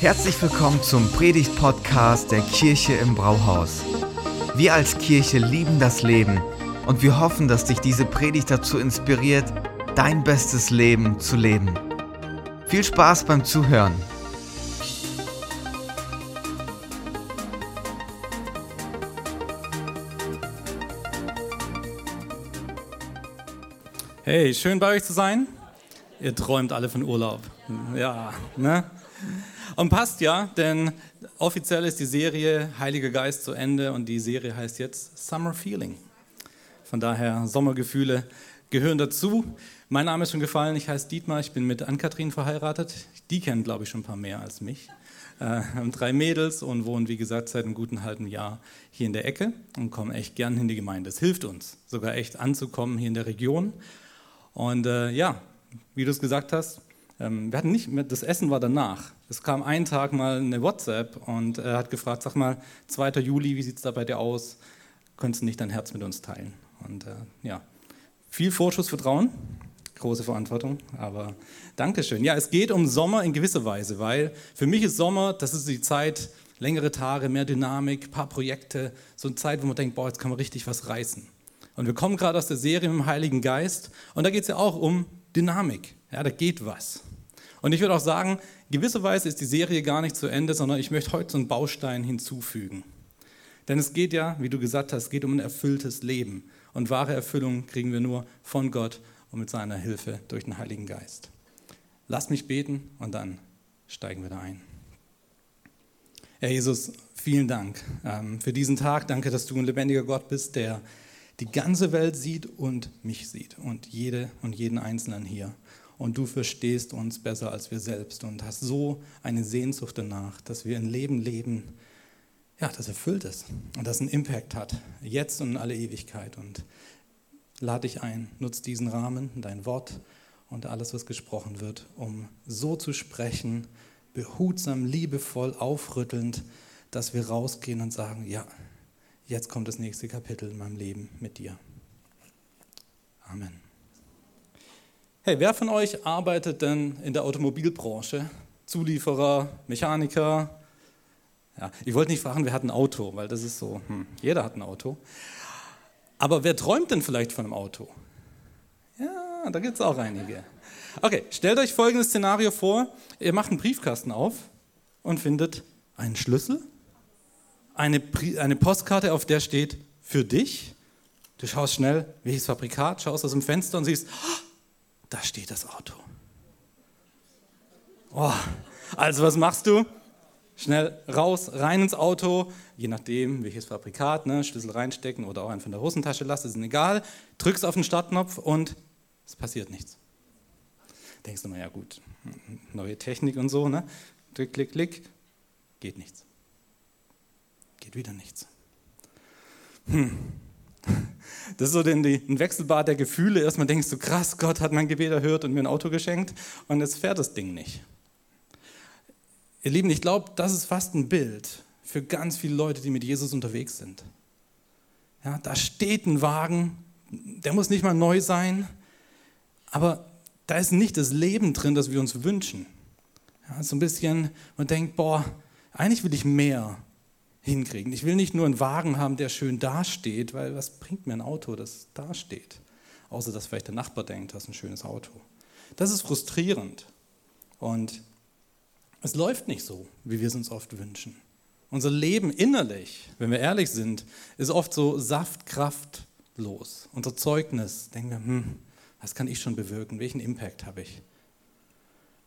Herzlich willkommen zum Predigt-Podcast der Kirche im Brauhaus. Wir als Kirche lieben das Leben und wir hoffen, dass dich diese Predigt dazu inspiriert, dein bestes Leben zu leben. Viel Spaß beim Zuhören. Hey, schön bei euch zu sein. Ihr träumt alle von Urlaub. Ja, ne? Und passt ja, denn offiziell ist die Serie Heiliger Geist zu Ende und die Serie heißt jetzt Summer Feeling. Von daher, Sommergefühle gehören dazu. Mein Name ist schon gefallen, ich heiße Dietmar, ich bin mit Ann-Kathrin verheiratet. Die kennen, glaube ich, schon ein paar mehr als mich. Äh, haben drei Mädels und wohnen, wie gesagt, seit einem guten halben Jahr hier in der Ecke und kommen echt gern in die Gemeinde. Es hilft uns sogar echt anzukommen hier in der Region. Und äh, ja, wie du es gesagt hast, wir hatten nicht, das Essen war danach. Es kam einen Tag mal eine WhatsApp und er hat gefragt, sag mal, 2. Juli, wie sieht es da bei dir aus? Könntest du nicht dein Herz mit uns teilen? Und äh, ja, viel Vorschussvertrauen, große Verantwortung, aber Dankeschön. Ja, es geht um Sommer in gewisser Weise, weil für mich ist Sommer, das ist die Zeit, längere Tage, mehr Dynamik, paar Projekte, so eine Zeit, wo man denkt, boah, jetzt kann man richtig was reißen. Und wir kommen gerade aus der Serie mit dem Heiligen Geist und da geht es ja auch um Dynamik. Ja, da geht was. Und ich würde auch sagen, gewisserweise ist die Serie gar nicht zu Ende, sondern ich möchte heute so einen Baustein hinzufügen. Denn es geht ja, wie du gesagt hast, geht um ein erfülltes Leben. Und wahre Erfüllung kriegen wir nur von Gott und mit seiner Hilfe durch den Heiligen Geist. Lass mich beten und dann steigen wir da ein. Herr Jesus, vielen Dank ähm, für diesen Tag. Danke, dass du ein lebendiger Gott bist, der die ganze Welt sieht und mich sieht und jede und jeden Einzelnen hier und du verstehst uns besser als wir selbst und hast so eine Sehnsucht danach, dass wir ein Leben leben, ja, das erfüllt ist und das einen Impact hat, jetzt und in alle Ewigkeit. Und lade dich ein, nutz diesen Rahmen, dein Wort und alles, was gesprochen wird, um so zu sprechen, behutsam, liebevoll, aufrüttelnd, dass wir rausgehen und sagen, ja, jetzt kommt das nächste Kapitel in meinem Leben mit dir. Amen. Hey, wer von euch arbeitet denn in der Automobilbranche? Zulieferer, Mechaniker? Ja, ich wollte nicht fragen, wer hat ein Auto, weil das ist so, hm, jeder hat ein Auto. Aber wer träumt denn vielleicht von einem Auto? Ja, da gibt es auch einige. Okay, stellt euch folgendes Szenario vor. Ihr macht einen Briefkasten auf und findet einen Schlüssel, eine, eine Postkarte, auf der steht für dich. Du schaust schnell, welches Fabrikat, schaust aus dem Fenster und siehst, oh, da steht das Auto. Oh, also was machst du? Schnell raus, rein ins Auto, je nachdem welches Fabrikat, ne, Schlüssel reinstecken oder auch einfach in der Hosentasche lassen, ist egal. Drückst auf den Startknopf und es passiert nichts. Denkst du, naja gut, neue Technik und so, ne? Klick, klick, klick, geht nichts. Geht wieder nichts. Hm. Das ist so ein Wechselbad der Gefühle. Erstmal denkst du, krass, Gott hat mein Gebet erhört und mir ein Auto geschenkt und jetzt fährt das Ding nicht. Ihr Lieben, ich glaube, das ist fast ein Bild für ganz viele Leute, die mit Jesus unterwegs sind. Ja, da steht ein Wagen, der muss nicht mal neu sein, aber da ist nicht das Leben drin, das wir uns wünschen. Ja, so ein bisschen, man denkt, boah, eigentlich will ich mehr hinkriegen. Ich will nicht nur einen Wagen haben, der schön dasteht, weil was bringt mir ein Auto, das dasteht? Außer dass vielleicht der Nachbar denkt, du hast ein schönes Auto. Das ist frustrierend. Und es läuft nicht so, wie wir es uns oft wünschen. Unser Leben innerlich, wenn wir ehrlich sind, ist oft so saftkraftlos. Unser Zeugnis, denken wir, hm, was kann ich schon bewirken? Welchen Impact habe ich?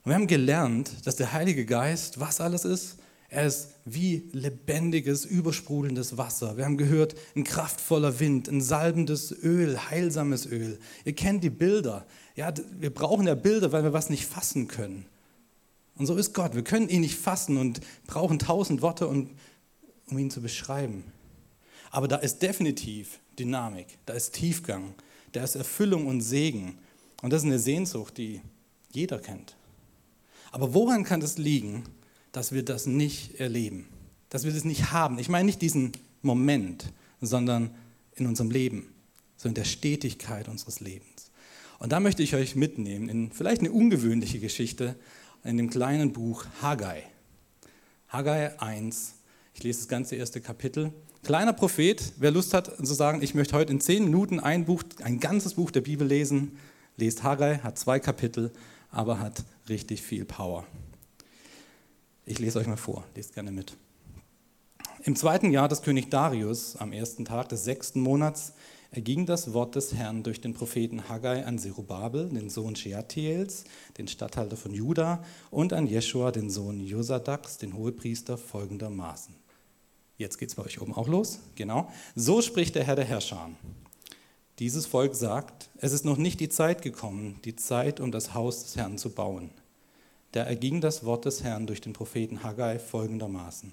Und wir haben gelernt, dass der Heilige Geist, was alles ist, er ist wie lebendiges, übersprudelndes Wasser. Wir haben gehört, ein kraftvoller Wind, ein salbendes Öl, heilsames Öl. Ihr kennt die Bilder. Ja, wir brauchen ja Bilder, weil wir was nicht fassen können. Und so ist Gott. Wir können ihn nicht fassen und brauchen tausend Worte, um, um ihn zu beschreiben. Aber da ist definitiv Dynamik, da ist Tiefgang, da ist Erfüllung und Segen. Und das ist eine Sehnsucht, die jeder kennt. Aber woran kann das liegen, dass wir das nicht erleben, dass wir das nicht haben. Ich meine nicht diesen Moment, sondern in unserem Leben, so in der Stetigkeit unseres Lebens. Und da möchte ich euch mitnehmen in vielleicht eine ungewöhnliche Geschichte in dem kleinen Buch Haggai. Haggai 1. Ich lese das ganze erste Kapitel. Kleiner Prophet, wer Lust hat zu sagen, ich möchte heute in zehn Minuten ein Buch, ein ganzes Buch der Bibel lesen, lest Haggai, hat zwei Kapitel, aber hat richtig viel Power. Ich lese euch mal vor, lest gerne mit. Im zweiten Jahr des König Darius, am ersten Tag des sechsten Monats, erging das Wort des Herrn durch den Propheten Haggai an Zerubabel, den Sohn Shealtiels, den Statthalter von Juda, und an Jeschua, den Sohn Josadaks, den Hohepriester, folgendermaßen. Jetzt geht es bei euch oben auch los. Genau. So spricht der Herr der Herrscher. Dieses Volk sagt, es ist noch nicht die Zeit gekommen, die Zeit, um das Haus des Herrn zu bauen. Da erging das Wort des Herrn durch den Propheten Haggai folgendermaßen.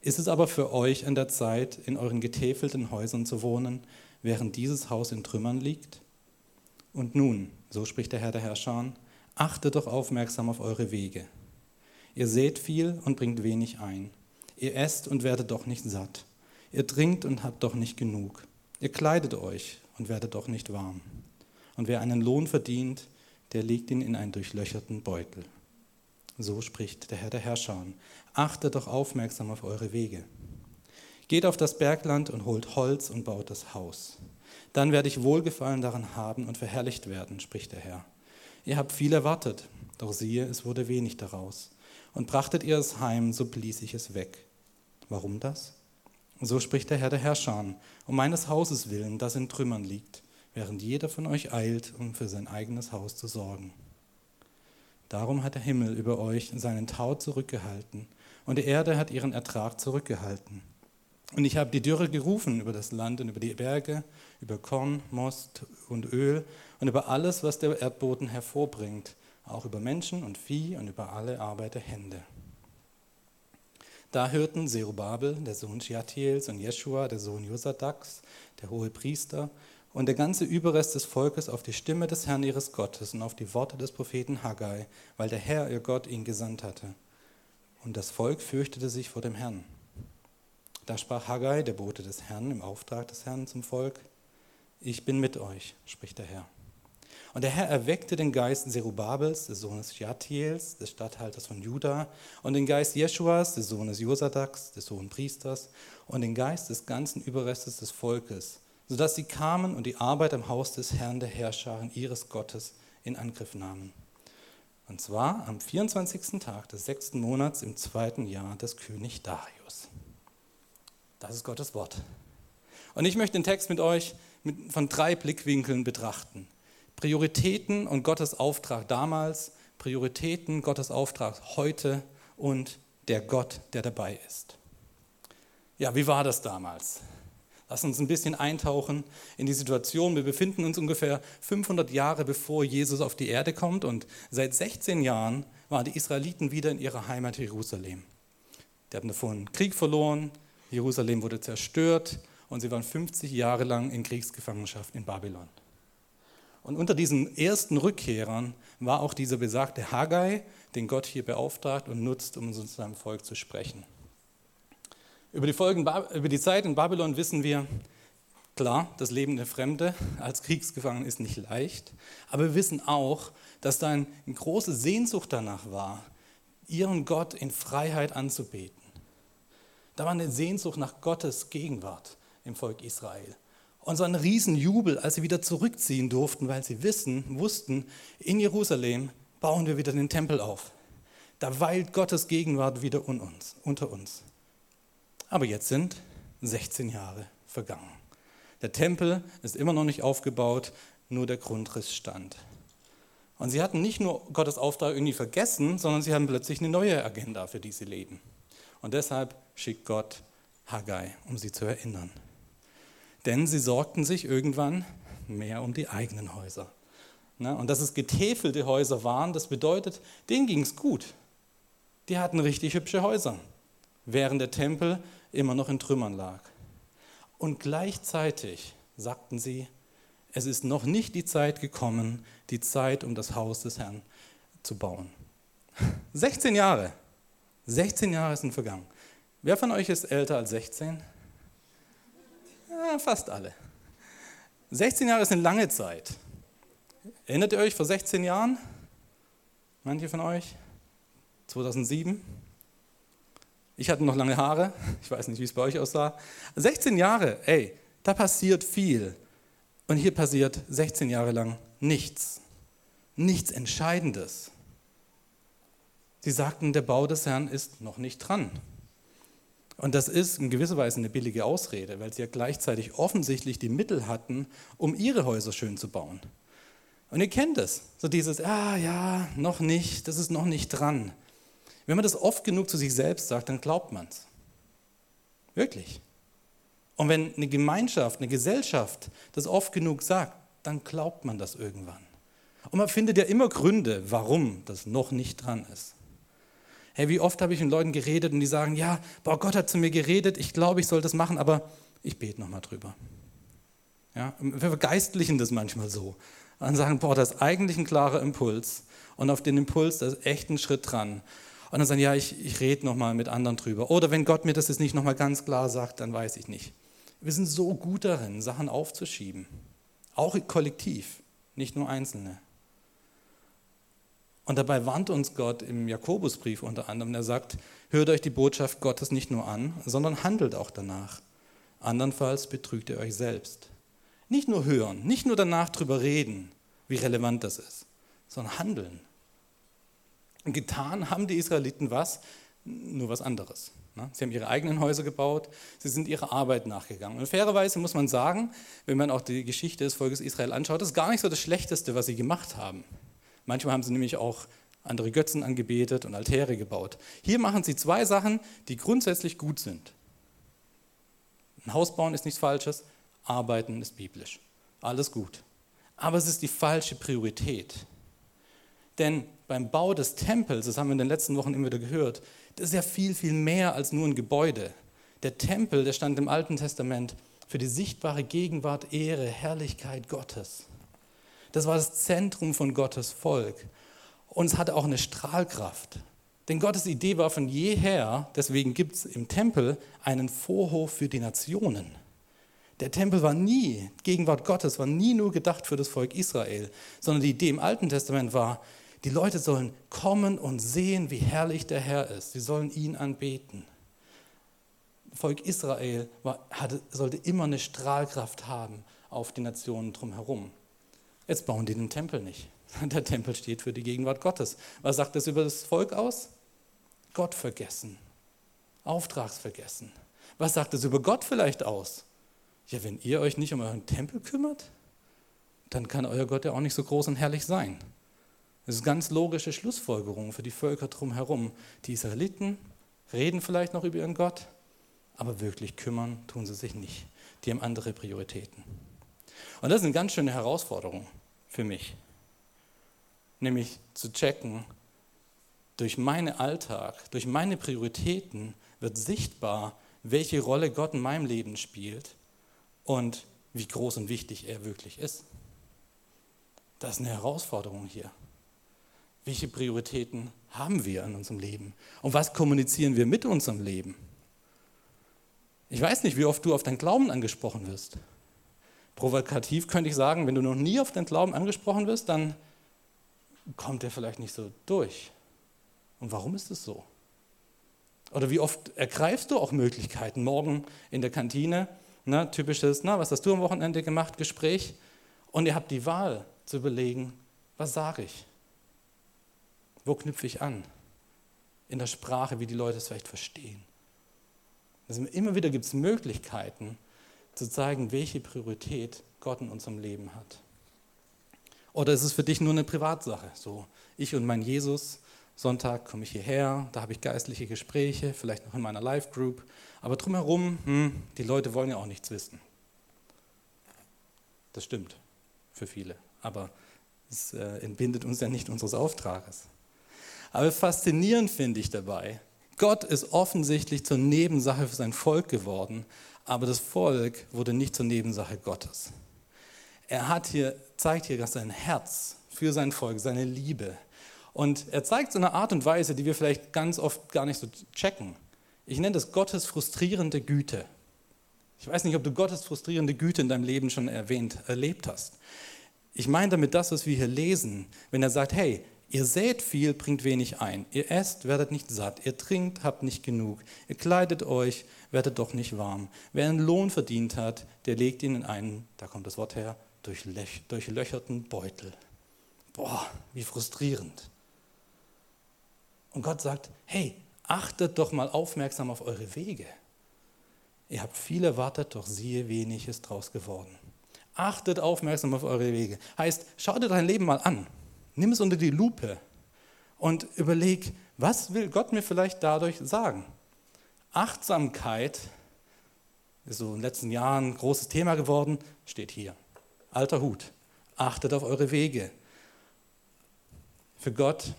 Ist es aber für euch an der Zeit, in euren getäfelten Häusern zu wohnen, während dieses Haus in Trümmern liegt? Und nun, so spricht der Herr der Herrscher, achtet doch aufmerksam auf eure Wege. Ihr seht viel und bringt wenig ein. Ihr esst und werdet doch nicht satt. Ihr trinkt und habt doch nicht genug. Ihr kleidet euch und werdet doch nicht warm. Und wer einen Lohn verdient, der legt ihn in einen durchlöcherten Beutel. So spricht der Herr der Herrscher. Achtet doch aufmerksam auf eure Wege. Geht auf das Bergland und holt Holz und baut das Haus. Dann werde ich Wohlgefallen daran haben und verherrlicht werden, spricht der Herr. Ihr habt viel erwartet, doch siehe, es wurde wenig daraus. Und brachtet ihr es heim, so blies ich es weg. Warum das? So spricht der Herr der Herrscher, um meines Hauses willen, das in Trümmern liegt, während jeder von euch eilt, um für sein eigenes Haus zu sorgen. Darum hat der Himmel über euch seinen Tau zurückgehalten, und die Erde hat ihren Ertrag zurückgehalten. Und ich habe die Dürre gerufen über das Land und über die Berge, über Korn, Most und Öl und über alles, was der Erdboden hervorbringt, auch über Menschen und Vieh und über alle Arbeit der Hände. Da hörten Zerubabel, der Sohn Shealtiels, und Jeschua, der Sohn Josadaks, der hohe Priester, und der ganze Überrest des Volkes auf die Stimme des Herrn ihres Gottes und auf die Worte des Propheten Haggai, weil der Herr, ihr Gott, ihn gesandt hatte. Und das Volk fürchtete sich vor dem Herrn. Da sprach Haggai, der Bote des Herrn, im Auftrag des Herrn zum Volk, ich bin mit euch, spricht der Herr. Und der Herr erweckte den Geist Zerubabels, des Sohnes Shealtiels, des Statthalters von Juda, und den Geist Jeschuas, des Sohnes Josadaks, des hohen Priesters, und den Geist des ganzen Überrestes des Volkes, sodass sie kamen und die Arbeit am Haus des Herrn der Herrscher ihres Gottes in Angriff nahmen. Und zwar am 24. Tag des sechsten Monats im zweiten Jahr des König Darius. Das ist Gottes Wort. Und ich möchte den Text mit euch mit, von drei Blickwinkeln betrachten. Prioritäten und Gottes Auftrag damals, Prioritäten, Gottes Auftrag heute und der Gott, der dabei ist. Ja, wie war das damals? Lass uns ein bisschen eintauchen in die Situation. Wir befinden uns ungefähr 500 Jahre bevor Jesus auf die Erde kommt und seit 16 Jahren waren die Israeliten wieder in ihrer Heimat Jerusalem. Die hatten davon Krieg verloren, Jerusalem wurde zerstört und sie waren 50 Jahre lang in Kriegsgefangenschaft in Babylon. Und unter diesen ersten Rückkehrern war auch dieser besagte Haggai, den Gott hier beauftragt und nutzt, um zu seinem Volk zu sprechen. Über die, Folgen, über die Zeit in Babylon wissen wir, klar, das Leben der Fremde als Kriegsgefangener ist nicht leicht, aber wir wissen auch, dass da eine große Sehnsucht danach war, ihren Gott in Freiheit anzubeten. Da war eine Sehnsucht nach Gottes Gegenwart im Volk Israel. Und so ein Riesenjubel, als sie wieder zurückziehen durften, weil sie wissen, wussten, in Jerusalem bauen wir wieder den Tempel auf. Da weilt Gottes Gegenwart wieder unter uns. Aber jetzt sind 16 Jahre vergangen. Der Tempel ist immer noch nicht aufgebaut, nur der Grundriss stand. Und sie hatten nicht nur Gottes Auftrag irgendwie vergessen, sondern sie haben plötzlich eine neue Agenda, für die sie leben. Und deshalb schickt Gott Haggai, um sie zu erinnern. Denn sie sorgten sich irgendwann mehr um die eigenen Häuser. Und dass es getäfelte Häuser waren, das bedeutet, denen ging es gut. Die hatten richtig hübsche Häuser, während der Tempel immer noch in Trümmern lag. Und gleichzeitig sagten sie, es ist noch nicht die Zeit gekommen, die Zeit, um das Haus des Herrn zu bauen. 16 Jahre. 16 Jahre sind vergangen. Wer von euch ist älter als 16? Ja, fast alle. 16 Jahre ist eine lange Zeit. Erinnert ihr euch vor 16 Jahren? Manche von euch? 2007? Ich hatte noch lange Haare, ich weiß nicht, wie es bei euch aussah. 16 Jahre, ey, da passiert viel. Und hier passiert 16 Jahre lang nichts. Nichts Entscheidendes. Sie sagten, der Bau des Herrn ist noch nicht dran. Und das ist in gewisser Weise eine billige Ausrede, weil sie ja gleichzeitig offensichtlich die Mittel hatten, um ihre Häuser schön zu bauen. Und ihr kennt es, so dieses, ah ja, noch nicht, das ist noch nicht dran. Wenn man das oft genug zu sich selbst sagt, dann glaubt man es. Wirklich. Und wenn eine Gemeinschaft, eine Gesellschaft das oft genug sagt, dann glaubt man das irgendwann. Und man findet ja immer Gründe, warum das noch nicht dran ist. Hey, wie oft habe ich mit Leuten geredet und die sagen, ja, boah, Gott hat zu mir geredet, ich glaube, ich soll das machen, aber ich bete nochmal drüber. Ja, wir vergeistlichen das manchmal so. Und sagen, boah, das ist eigentlich ein klarer Impuls. Und auf den Impuls, da ist echt ein Schritt dran. Und dann sagen, ja, ich, ich rede nochmal mit anderen drüber. Oder wenn Gott mir das jetzt nicht nochmal ganz klar sagt, dann weiß ich nicht. Wir sind so gut darin, Sachen aufzuschieben. Auch kollektiv, nicht nur Einzelne. Und dabei warnt uns Gott im Jakobusbrief unter anderem. Er sagt, hört euch die Botschaft Gottes nicht nur an, sondern handelt auch danach. Andernfalls betrügt ihr euch selbst. Nicht nur hören, nicht nur danach drüber reden, wie relevant das ist, sondern handeln. Getan haben die Israeliten was? Nur was anderes. Ne? Sie haben ihre eigenen Häuser gebaut, sie sind ihrer Arbeit nachgegangen. Und fairerweise muss man sagen, wenn man auch die Geschichte des Volkes Israel anschaut, das ist gar nicht so das Schlechteste, was sie gemacht haben. Manchmal haben sie nämlich auch andere Götzen angebetet und Altäre gebaut. Hier machen sie zwei Sachen, die grundsätzlich gut sind. Ein Haus bauen ist nichts Falsches, arbeiten ist biblisch. Alles gut. Aber es ist die falsche Priorität. Denn beim Bau des Tempels, das haben wir in den letzten Wochen immer wieder gehört, das ist ja viel, viel mehr als nur ein Gebäude. Der Tempel, der stand im Alten Testament für die sichtbare Gegenwart, Ehre, Herrlichkeit Gottes. Das war das Zentrum von Gottes Volk. Und es hatte auch eine Strahlkraft. Denn Gottes Idee war von jeher, deswegen gibt es im Tempel einen Vorhof für die Nationen. Der Tempel war nie, Gegenwart Gottes war nie nur gedacht für das Volk Israel, sondern die Idee im Alten Testament war, die Leute sollen kommen und sehen, wie herrlich der Herr ist. Sie sollen ihn anbeten. Volk Israel war, hatte, sollte immer eine Strahlkraft haben auf die Nationen drumherum. Jetzt bauen die den Tempel nicht. Der Tempel steht für die Gegenwart Gottes. Was sagt das über das Volk aus? Gott vergessen. Auftragsvergessen. Was sagt das über Gott vielleicht aus? Ja, wenn ihr euch nicht um euren Tempel kümmert, dann kann euer Gott ja auch nicht so groß und herrlich sein. Das ist ganz logische Schlussfolgerung für die Völker drumherum. Die Israeliten reden vielleicht noch über ihren Gott, aber wirklich kümmern tun sie sich nicht. Die haben andere Prioritäten. Und das ist eine ganz schöne Herausforderung für mich. Nämlich zu checken, durch meinen Alltag, durch meine Prioritäten wird sichtbar, welche Rolle Gott in meinem Leben spielt und wie groß und wichtig er wirklich ist. Das ist eine Herausforderung hier. Welche Prioritäten haben wir in unserem Leben? Und was kommunizieren wir mit unserem Leben? Ich weiß nicht, wie oft du auf deinen Glauben angesprochen wirst. Provokativ könnte ich sagen, wenn du noch nie auf den Glauben angesprochen wirst, dann kommt der vielleicht nicht so durch. Und warum ist es so? Oder wie oft ergreifst du auch Möglichkeiten? Morgen in der Kantine, ne, typisches, na, was hast du am Wochenende gemacht, Gespräch. Und ihr habt die Wahl zu überlegen, was sage ich? Wo knüpfe ich an? In der Sprache, wie die Leute es vielleicht verstehen. Also immer wieder gibt es Möglichkeiten, zu zeigen, welche Priorität Gott in unserem Leben hat. Oder ist es für dich nur eine Privatsache? So, ich und mein Jesus, Sonntag komme ich hierher, da habe ich geistliche Gespräche, vielleicht noch in meiner Live-Group, aber drumherum, hm, die Leute wollen ja auch nichts wissen. Das stimmt für viele, aber es äh, entbindet uns ja nicht unseres Auftrages. Aber faszinierend finde ich dabei, Gott ist offensichtlich zur Nebensache für sein Volk geworden, aber das Volk wurde nicht zur Nebensache Gottes. Er hat hier, zeigt hier sein Herz für sein Volk, seine Liebe. Und er zeigt so eine Art und Weise, die wir vielleicht ganz oft gar nicht so checken. Ich nenne das Gottes frustrierende Güte. Ich weiß nicht, ob du Gottes frustrierende Güte in deinem Leben schon erwähnt, erlebt hast. Ich meine damit das, was wir hier lesen, wenn er sagt, hey, Ihr sät viel, bringt wenig ein. Ihr esst, werdet nicht satt. Ihr trinkt, habt nicht genug. Ihr kleidet euch, werdet doch nicht warm. Wer einen Lohn verdient hat, der legt ihn in einen, da kommt das Wort her, durchlöcherten Beutel. Boah, wie frustrierend. Und Gott sagt, hey, achtet doch mal aufmerksam auf eure Wege. Ihr habt viel erwartet, doch siehe, wenig ist draus geworden. Achtet aufmerksam auf eure Wege. Heißt, schau dir dein Leben mal an. Nimm es unter die Lupe und überleg, was will Gott mir vielleicht dadurch sagen? Achtsamkeit ist so in den letzten Jahren ein großes Thema geworden, steht hier. Alter Hut. Achtet auf eure Wege. Für Gott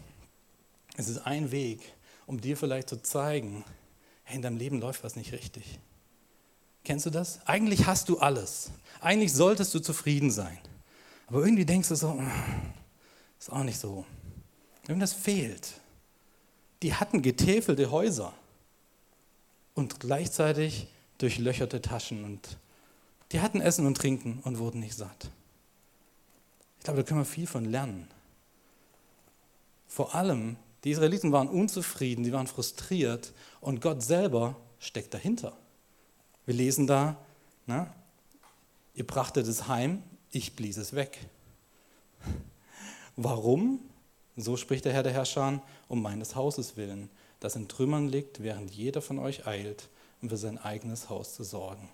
ist es ein Weg, um dir vielleicht zu zeigen, hey, in deinem Leben läuft was nicht richtig. Kennst du das? Eigentlich hast du alles. Eigentlich solltest du zufrieden sein. Aber irgendwie denkst du so, ist auch nicht so. Irgendwas fehlt. Die hatten getäfelte Häuser und gleichzeitig durchlöcherte Taschen und die hatten Essen und Trinken und wurden nicht satt. Ich glaube, da können wir viel von lernen. Vor allem, die Israeliten waren unzufrieden, sie waren frustriert und Gott selber steckt dahinter. Wir lesen da, na, ihr brachtet es heim, ich blies es weg. Warum? So spricht der Herr der Herrscher, um meines Hauses willen, das in Trümmern liegt, während jeder von euch eilt, um für sein eigenes Haus zu sorgen.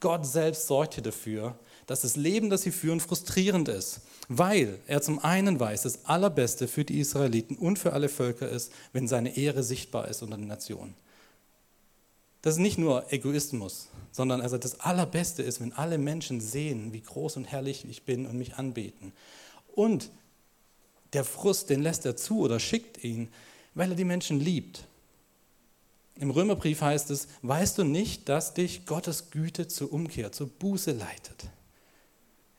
Gott selbst sorgt hier dafür, dass das Leben, das sie führen, frustrierend ist, weil er zum einen weiß, das Allerbeste für die Israeliten und für alle Völker ist, wenn seine Ehre sichtbar ist unter den Nationen. Das ist nicht nur Egoismus, sondern also das Allerbeste ist, wenn alle Menschen sehen, wie groß und herrlich ich bin und mich anbeten. Und der Frust, den lässt er zu oder schickt ihn, weil er die Menschen liebt. Im Römerbrief heißt es, weißt du nicht, dass dich Gottes Güte zur Umkehr, zur Buße leitet?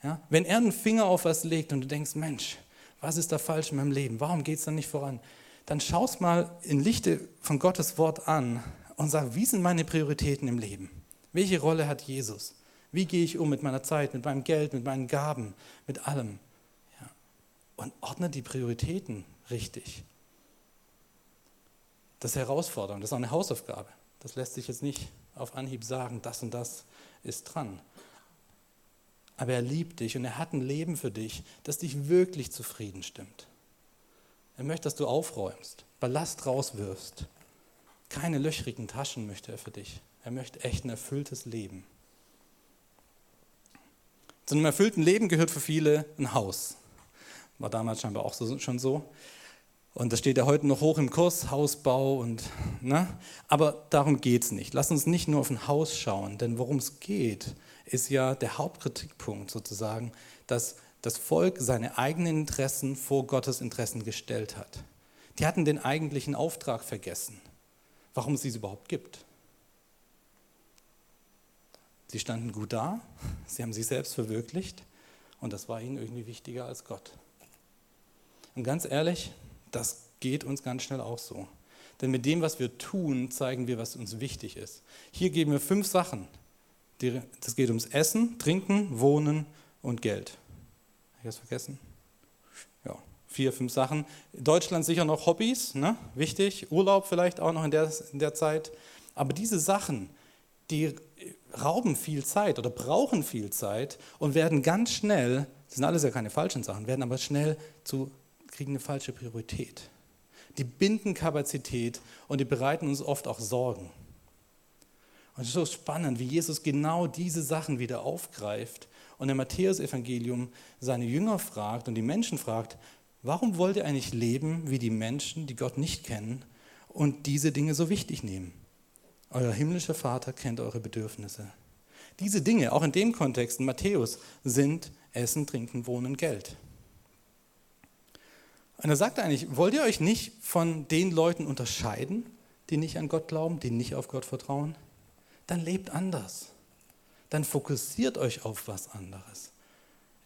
Ja? Wenn er einen Finger auf was legt und du denkst, Mensch, was ist da falsch in meinem Leben? Warum geht es da nicht voran? Dann schaust mal in Lichte von Gottes Wort an und sag, wie sind meine Prioritäten im Leben? Welche Rolle hat Jesus? Wie gehe ich um mit meiner Zeit, mit meinem Geld, mit meinen Gaben, mit allem? Und ordne die Prioritäten richtig. Das ist Herausforderung, das ist auch eine Hausaufgabe. Das lässt sich jetzt nicht auf Anhieb sagen, das und das ist dran. Aber er liebt dich und er hat ein Leben für dich, das dich wirklich zufrieden stimmt. Er möchte, dass du aufräumst, Ballast rauswirfst. Keine löchrigen Taschen möchte er für dich. Er möchte echt ein erfülltes Leben. Zu einem erfüllten Leben gehört für viele ein Haus. War damals scheinbar auch so, schon so. Und das steht ja heute noch hoch im Kurs, Hausbau und, ne? Aber darum geht es nicht. Lass uns nicht nur auf ein Haus schauen, denn worum es geht, ist ja der Hauptkritikpunkt sozusagen, dass das Volk seine eigenen Interessen vor Gottes Interessen gestellt hat. Die hatten den eigentlichen Auftrag vergessen, warum es sie überhaupt gibt. Sie standen gut da, sie haben sich selbst verwirklicht und das war ihnen irgendwie wichtiger als Gott. Und ganz ehrlich, das geht uns ganz schnell auch so. Denn mit dem, was wir tun, zeigen wir, was uns wichtig ist. Hier geben wir fünf Sachen. Das geht ums Essen, Trinken, Wohnen und Geld. Habe ich das vergessen? Ja, vier, fünf Sachen. In Deutschland sicher noch Hobbys, ne? wichtig. Urlaub vielleicht auch noch in der, in der Zeit. Aber diese Sachen, die rauben viel Zeit oder brauchen viel Zeit und werden ganz schnell, das sind alles ja keine falschen Sachen, werden aber schnell zu kriegen eine falsche Priorität. Die binden Kapazität und die bereiten uns oft auch Sorgen. Und es ist so spannend, wie Jesus genau diese Sachen wieder aufgreift und im Matthäusevangelium seine Jünger fragt und die Menschen fragt, warum wollt ihr eigentlich leben wie die Menschen, die Gott nicht kennen und diese Dinge so wichtig nehmen? Euer himmlischer Vater kennt eure Bedürfnisse. Diese Dinge, auch in dem Kontext in Matthäus, sind Essen, Trinken, Wohnen, Geld. Und er sagt eigentlich, wollt ihr euch nicht von den Leuten unterscheiden, die nicht an Gott glauben, die nicht auf Gott vertrauen? Dann lebt anders. Dann fokussiert euch auf was anderes.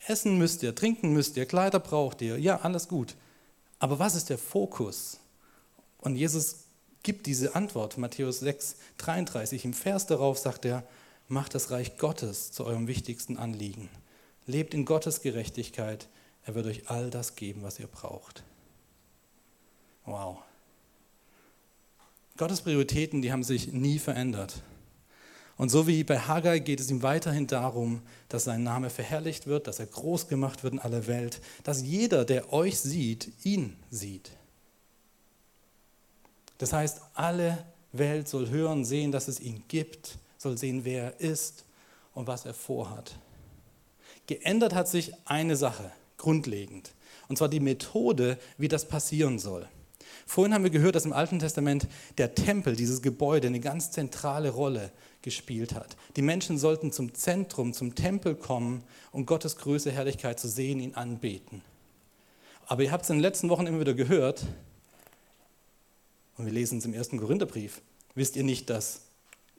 Essen müsst ihr, trinken müsst ihr, Kleider braucht ihr, ja, alles gut. Aber was ist der Fokus? Und Jesus gibt diese Antwort, Matthäus 6, 33. Im Vers darauf sagt er, macht das Reich Gottes zu eurem wichtigsten Anliegen. Lebt in Gottes Gerechtigkeit, er wird euch all das geben, was ihr braucht. Wow. Gottes Prioritäten, die haben sich nie verändert. Und so wie bei Haggai geht es ihm weiterhin darum, dass sein Name verherrlicht wird, dass er groß gemacht wird in aller Welt, dass jeder, der euch sieht, ihn sieht. Das heißt, alle Welt soll hören, sehen, dass es ihn gibt, soll sehen, wer er ist und was er vorhat. Geändert hat sich eine Sache, grundlegend, und zwar die Methode, wie das passieren soll. Vorhin haben wir gehört, dass im Alten Testament der Tempel, dieses Gebäude, eine ganz zentrale Rolle gespielt hat. Die Menschen sollten zum Zentrum, zum Tempel kommen, um Gottes Größe, Herrlichkeit zu sehen, ihn anbeten. Aber ihr habt es in den letzten Wochen immer wieder gehört, und wir lesen es im ersten Korintherbrief, wisst ihr nicht, dass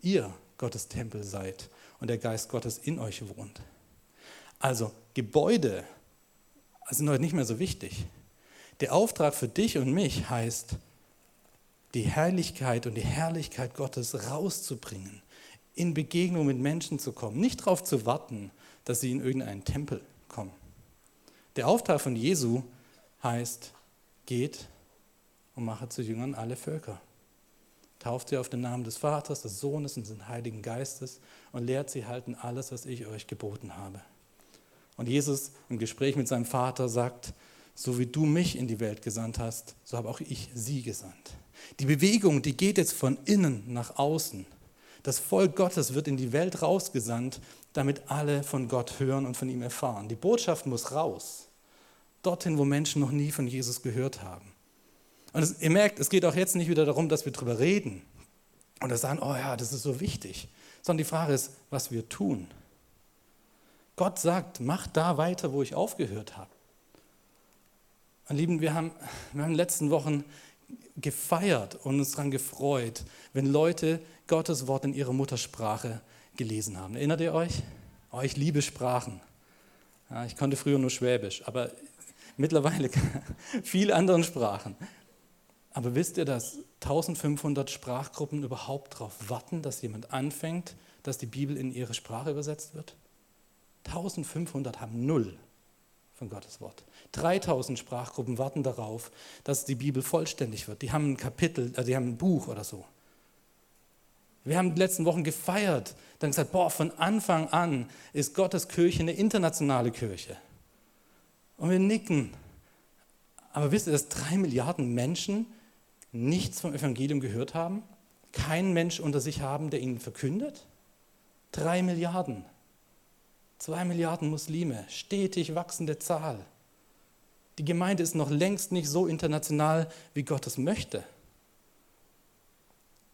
ihr Gottes Tempel seid und der Geist Gottes in euch wohnt. Also Gebäude sind heute nicht mehr so wichtig. Der Auftrag für dich und mich heißt, die Herrlichkeit und die Herrlichkeit Gottes rauszubringen, in Begegnung mit Menschen zu kommen, nicht darauf zu warten, dass sie in irgendeinen Tempel kommen. Der Auftrag von Jesu heißt, geht und mache zu Jüngern alle Völker. Tauft sie auf den Namen des Vaters, des Sohnes und des Heiligen Geistes und lehrt sie halten alles, was ich euch geboten habe. Und Jesus im Gespräch mit seinem Vater sagt, so wie du mich in die Welt gesandt hast, so habe auch ich sie gesandt. Die Bewegung, die geht jetzt von innen nach außen. Das Volk Gottes wird in die Welt rausgesandt, damit alle von Gott hören und von ihm erfahren. Die Botschaft muss raus, dorthin, wo Menschen noch nie von Jesus gehört haben. Und es, ihr merkt, es geht auch jetzt nicht wieder darum, dass wir darüber reden und sagen, oh ja, das ist so wichtig, sondern die Frage ist, was wir tun. Gott sagt, mach da weiter, wo ich aufgehört habe. Und Lieben, wir haben, wir haben in den letzten Wochen gefeiert und uns daran gefreut, wenn Leute Gottes Wort in ihrer Muttersprache gelesen haben. Erinnert ihr euch? Oh, ich liebe Sprachen. Ja, ich konnte früher nur Schwäbisch, aber mittlerweile viele andere Sprachen. Aber wisst ihr, dass 1500 Sprachgruppen überhaupt darauf warten, dass jemand anfängt, dass die Bibel in ihre Sprache übersetzt wird? 1500 haben null von Gottes Wort. 3000 Sprachgruppen warten darauf, dass die Bibel vollständig wird. Die haben ein Kapitel, also die haben ein Buch oder so. Wir haben die letzten Wochen gefeiert, dann gesagt, boah, von Anfang an ist Gottes Kirche eine internationale Kirche. Und wir nicken. Aber wisst ihr, dass drei Milliarden Menschen nichts vom Evangelium gehört haben? Kein Mensch unter sich haben, der ihnen verkündet? Drei Milliarden. Zwei Milliarden Muslime, stetig wachsende Zahl. Die Gemeinde ist noch längst nicht so international, wie Gott es möchte.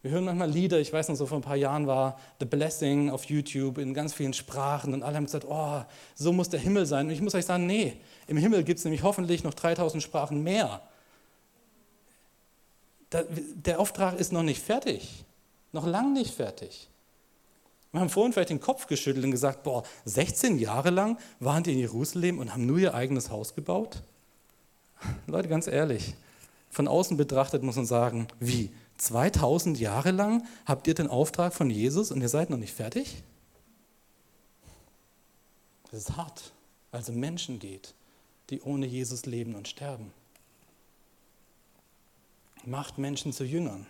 Wir hören manchmal Lieder, ich weiß noch, so vor ein paar Jahren war The Blessing auf YouTube in ganz vielen Sprachen und alle haben gesagt, oh, so muss der Himmel sein. Und ich muss euch sagen, nee, im Himmel gibt es nämlich hoffentlich noch 3000 Sprachen mehr. Der Auftrag ist noch nicht fertig, noch lang nicht fertig. Wir haben vorhin vielleicht den Kopf geschüttelt und gesagt, boah, 16 Jahre lang waren die in Jerusalem und haben nur ihr eigenes Haus gebaut? Leute, ganz ehrlich, von außen betrachtet muss man sagen, wie? 2000 Jahre lang habt ihr den Auftrag von Jesus und ihr seid noch nicht fertig? Das ist hart, weil es um Menschen geht, die ohne Jesus leben und sterben. Macht Menschen zu Jüngern.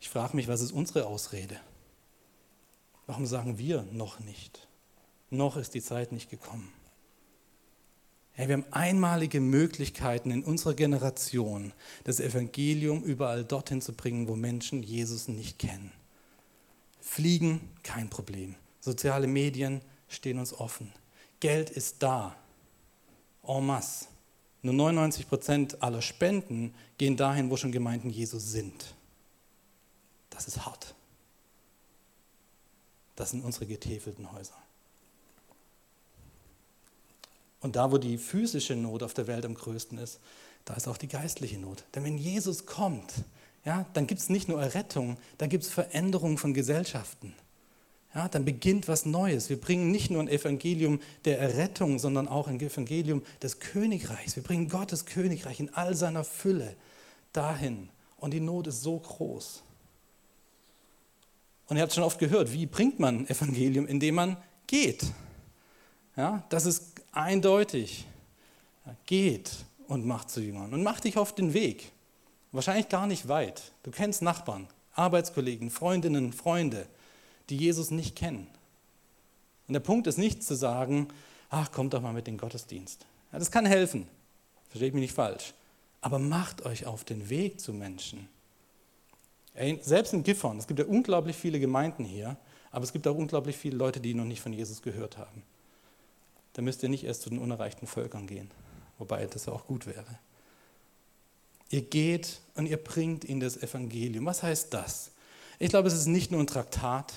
Ich frage mich, was ist unsere Ausrede? Warum sagen wir noch nicht? Noch ist die Zeit nicht gekommen. Hey, wir haben einmalige Möglichkeiten in unserer Generation, das Evangelium überall dorthin zu bringen, wo Menschen Jesus nicht kennen. Fliegen, kein Problem. Soziale Medien stehen uns offen. Geld ist da. En masse. Nur 99 Prozent aller Spenden gehen dahin, wo schon Gemeinden Jesus sind. Das ist hart. Das sind unsere getäfelten Häuser. Und da, wo die physische Not auf der Welt am größten ist, da ist auch die geistliche Not. Denn wenn Jesus kommt, ja, dann gibt es nicht nur Errettung, dann gibt es Veränderung von Gesellschaften. Ja, dann beginnt was Neues. Wir bringen nicht nur ein Evangelium der Errettung, sondern auch ein Evangelium des Königreichs. Wir bringen Gottes Königreich in all seiner Fülle dahin. Und die Not ist so groß. Und ihr habt schon oft gehört, wie bringt man Evangelium, indem man geht. Ja, das ist eindeutig. Ja, geht und macht zu Jüngern und mach dich auf den Weg. wahrscheinlich gar nicht weit. Du kennst Nachbarn, Arbeitskollegen, Freundinnen, Freunde, die Jesus nicht kennen. Und der Punkt ist nicht zu sagen, ach, kommt doch mal mit den Gottesdienst. Ja, das kann helfen, versteht mich nicht falsch. Aber macht euch auf den Weg zu Menschen. Selbst in Gifhorn, es gibt ja unglaublich viele Gemeinden hier, aber es gibt auch unglaublich viele Leute, die noch nicht von Jesus gehört haben. Da müsst ihr nicht erst zu den unerreichten Völkern gehen, wobei das ja auch gut wäre. Ihr geht und ihr bringt ihnen das Evangelium. Was heißt das? Ich glaube, es ist nicht nur ein Traktat.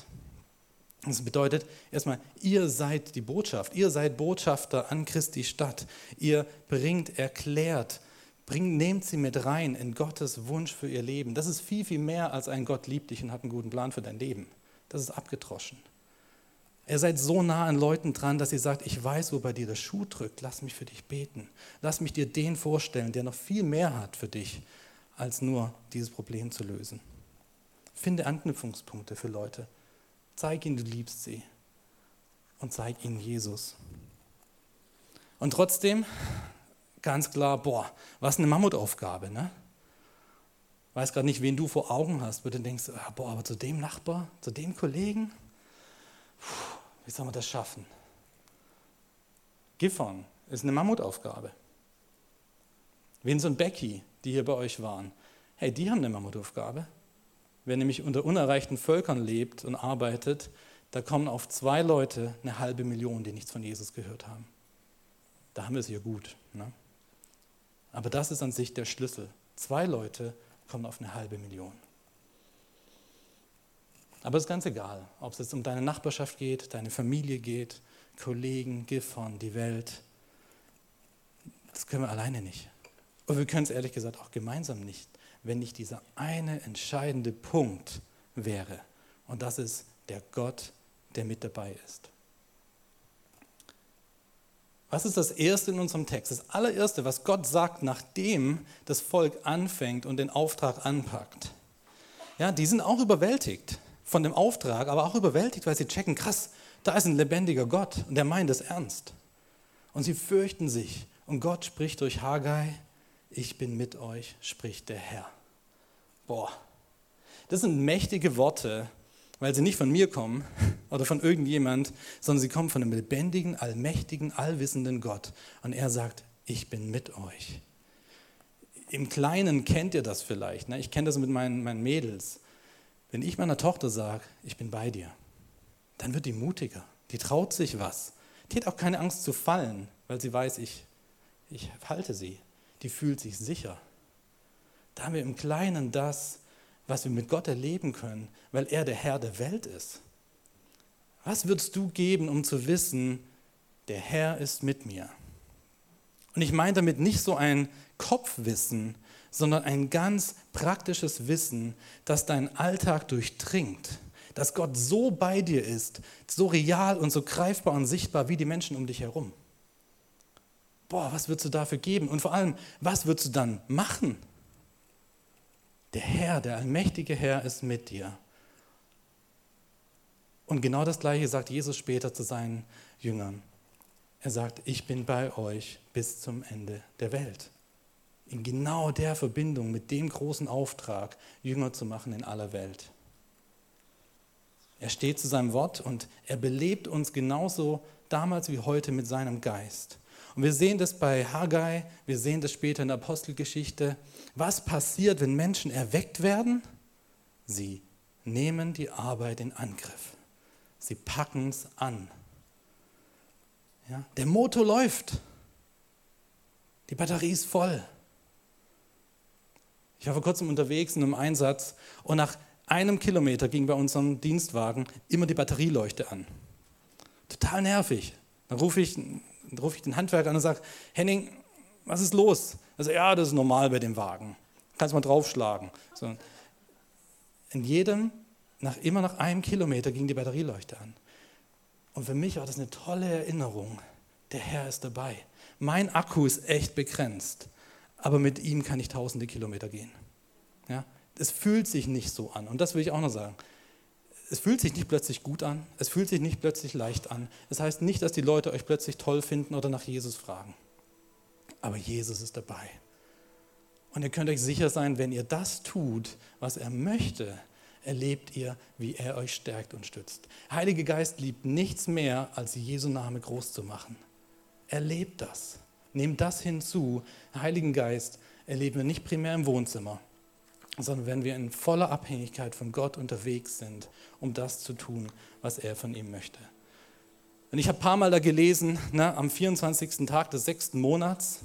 Das bedeutet erstmal, ihr seid die Botschaft, ihr seid Botschafter an Christi Stadt. Ihr bringt, erklärt, bringt, nehmt sie mit rein in Gottes Wunsch für ihr Leben. Das ist viel, viel mehr als ein Gott liebt dich und hat einen guten Plan für dein Leben. Das ist abgetroschen. Ihr seid so nah an Leuten dran, dass ihr sagt, ich weiß, wo bei dir der Schuh drückt. Lass mich für dich beten. Lass mich dir den vorstellen, der noch viel mehr hat für dich, als nur dieses Problem zu lösen. Finde Anknüpfungspunkte für Leute. Zeig ihnen, du liebst sie. Und zeig ihnen Jesus. Und trotzdem, ganz klar, boah, was eine Mammutaufgabe, ne? Weiß gerade nicht, wen du vor Augen hast, wo du denkst, ah, boah, aber zu dem Nachbar, zu dem Kollegen, puh, wie soll man das schaffen? Gifhorn ist eine Mammutaufgabe. Vince und Becky, die hier bei euch waren, hey, die haben eine Mammutaufgabe. Wer nämlich unter unerreichten Völkern lebt und arbeitet, da kommen auf zwei Leute eine halbe Million, die nichts von Jesus gehört haben. Da haben wir es hier gut. Ne? Aber das ist an sich der Schlüssel. Zwei Leute kommen auf eine halbe Million. Aber es ist ganz egal, ob es jetzt um deine Nachbarschaft geht, deine Familie geht, Kollegen, Gifhorn, die Welt. Das können wir alleine nicht. Und wir können es ehrlich gesagt auch gemeinsam nicht, wenn nicht dieser eine entscheidende Punkt wäre. Und das ist der Gott, der mit dabei ist. Was ist das Erste in unserem Text? Das allererste, was Gott sagt, nachdem das Volk anfängt und den Auftrag anpackt. Ja, die sind auch überwältigt von dem Auftrag, aber auch überwältigt, weil sie checken, krass, da ist ein lebendiger Gott und der meint es ernst. Und sie fürchten sich. Und Gott spricht durch Haggai, ich bin mit euch, spricht der Herr. Boah, das sind mächtige Worte, weil sie nicht von mir kommen oder von irgendjemand, sondern sie kommen von einem lebendigen, allmächtigen, allwissenden Gott. Und er sagt, ich bin mit euch. Im Kleinen kennt ihr das vielleicht. Ne? Ich kenne das mit meinen, meinen Mädels. Wenn ich meiner Tochter sage, ich bin bei dir, dann wird die mutiger. Die traut sich was. Die hat auch keine Angst zu fallen, weil sie weiß, ich, ich halte sie. Die fühlt sich sicher. Da haben wir im Kleinen das, was wir mit Gott erleben können, weil er der Herr der Welt ist. Was würdest du geben, um zu wissen, der Herr ist mit mir? Und ich meine damit nicht so ein Kopfwissen, sondern ein ganz praktisches Wissen, das deinen Alltag durchdringt. Dass Gott so bei dir ist, so real und so greifbar und sichtbar wie die Menschen um dich herum. Boah, was würdest du dafür geben? Und vor allem, was würdest du dann machen? Der Herr, der allmächtige Herr ist mit dir. Und genau das Gleiche sagt Jesus später zu seinen Jüngern. Er sagt, ich bin bei euch bis zum Ende der Welt in genau der Verbindung mit dem großen Auftrag, Jünger zu machen in aller Welt. Er steht zu seinem Wort und er belebt uns genauso damals wie heute mit seinem Geist. Und wir sehen das bei Haggai, wir sehen das später in der Apostelgeschichte. Was passiert, wenn Menschen erweckt werden? Sie nehmen die Arbeit in Angriff. Sie packen es an. Ja, der Motor läuft. Die Batterie ist voll. Ich war vor kurzem unterwegs in einem Einsatz und nach einem Kilometer ging bei unserem Dienstwagen immer die Batterieleuchte an. Total nervig. Dann rufe ich, ruf ich den Handwerker an und sage, Henning, was ist los? Also ja, das ist normal bei dem Wagen. Kannst mal draufschlagen. So. In jedem, nach, immer nach einem Kilometer ging die Batterieleuchte an. Und für mich war das eine tolle Erinnerung. Der Herr ist dabei. Mein Akku ist echt begrenzt aber mit ihm kann ich tausende Kilometer gehen. Ja? Es fühlt sich nicht so an. Und das will ich auch noch sagen. Es fühlt sich nicht plötzlich gut an, es fühlt sich nicht plötzlich leicht an. Das heißt nicht, dass die Leute euch plötzlich toll finden oder nach Jesus fragen. Aber Jesus ist dabei. Und ihr könnt euch sicher sein, wenn ihr das tut, was er möchte, erlebt ihr, wie er euch stärkt und stützt. Heiliger Geist liebt nichts mehr, als Jesu Name groß zu machen. Erlebt das. Nehmt das hinzu. Heiligen Geist erleben wir nicht primär im Wohnzimmer, sondern wenn wir in voller Abhängigkeit von Gott unterwegs sind, um das zu tun, was er von ihm möchte. Und ich habe ein paar Mal da gelesen, ne, am 24. Tag des sechsten Monats,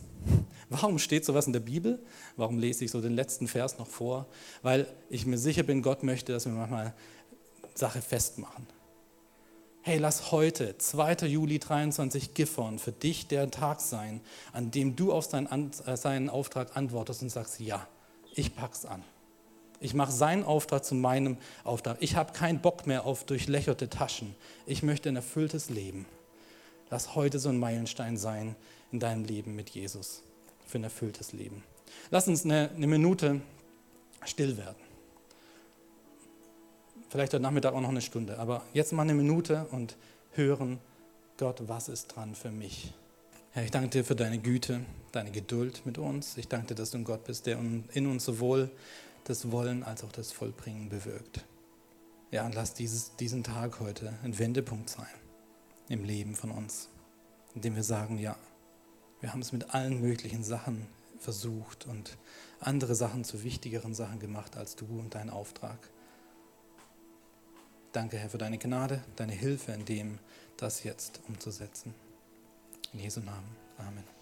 Warum steht sowas in der Bibel? Warum lese ich so den letzten Vers noch vor? Weil ich mir sicher bin, Gott möchte, dass wir manchmal Sache festmachen. Hey, lass heute, 2. Juli 23, Gifhorn, für dich der Tag sein, an dem du auf seinen, äh, seinen Auftrag antwortest und sagst, ja, ich pack's an. Ich mache seinen Auftrag zu meinem Auftrag. Ich habe keinen Bock mehr auf durchlöcherte Taschen. Ich möchte ein erfülltes Leben. Lass heute so ein Meilenstein sein in deinem Leben mit Jesus für ein erfülltes Leben. Lass uns eine, eine Minute still werden. Vielleicht heute Nachmittag auch noch eine Stunde, aber jetzt mal eine Minute und hören, Gott, was ist dran für mich? Herr, ich danke dir für deine Güte, deine Geduld mit uns. Ich danke dir, dass du ein Gott bist, der in uns sowohl das Wollen als auch das Vollbringen bewirkt. Ja, und lass dieses, diesen Tag heute ein Wendepunkt sein im Leben von uns, indem wir sagen, ja, wir haben es mit allen möglichen Sachen versucht und andere Sachen zu wichtigeren Sachen gemacht als du und dein Auftrag. Danke, Herr, für deine Gnade, deine Hilfe in dem, das jetzt umzusetzen. In Jesu Namen. Amen.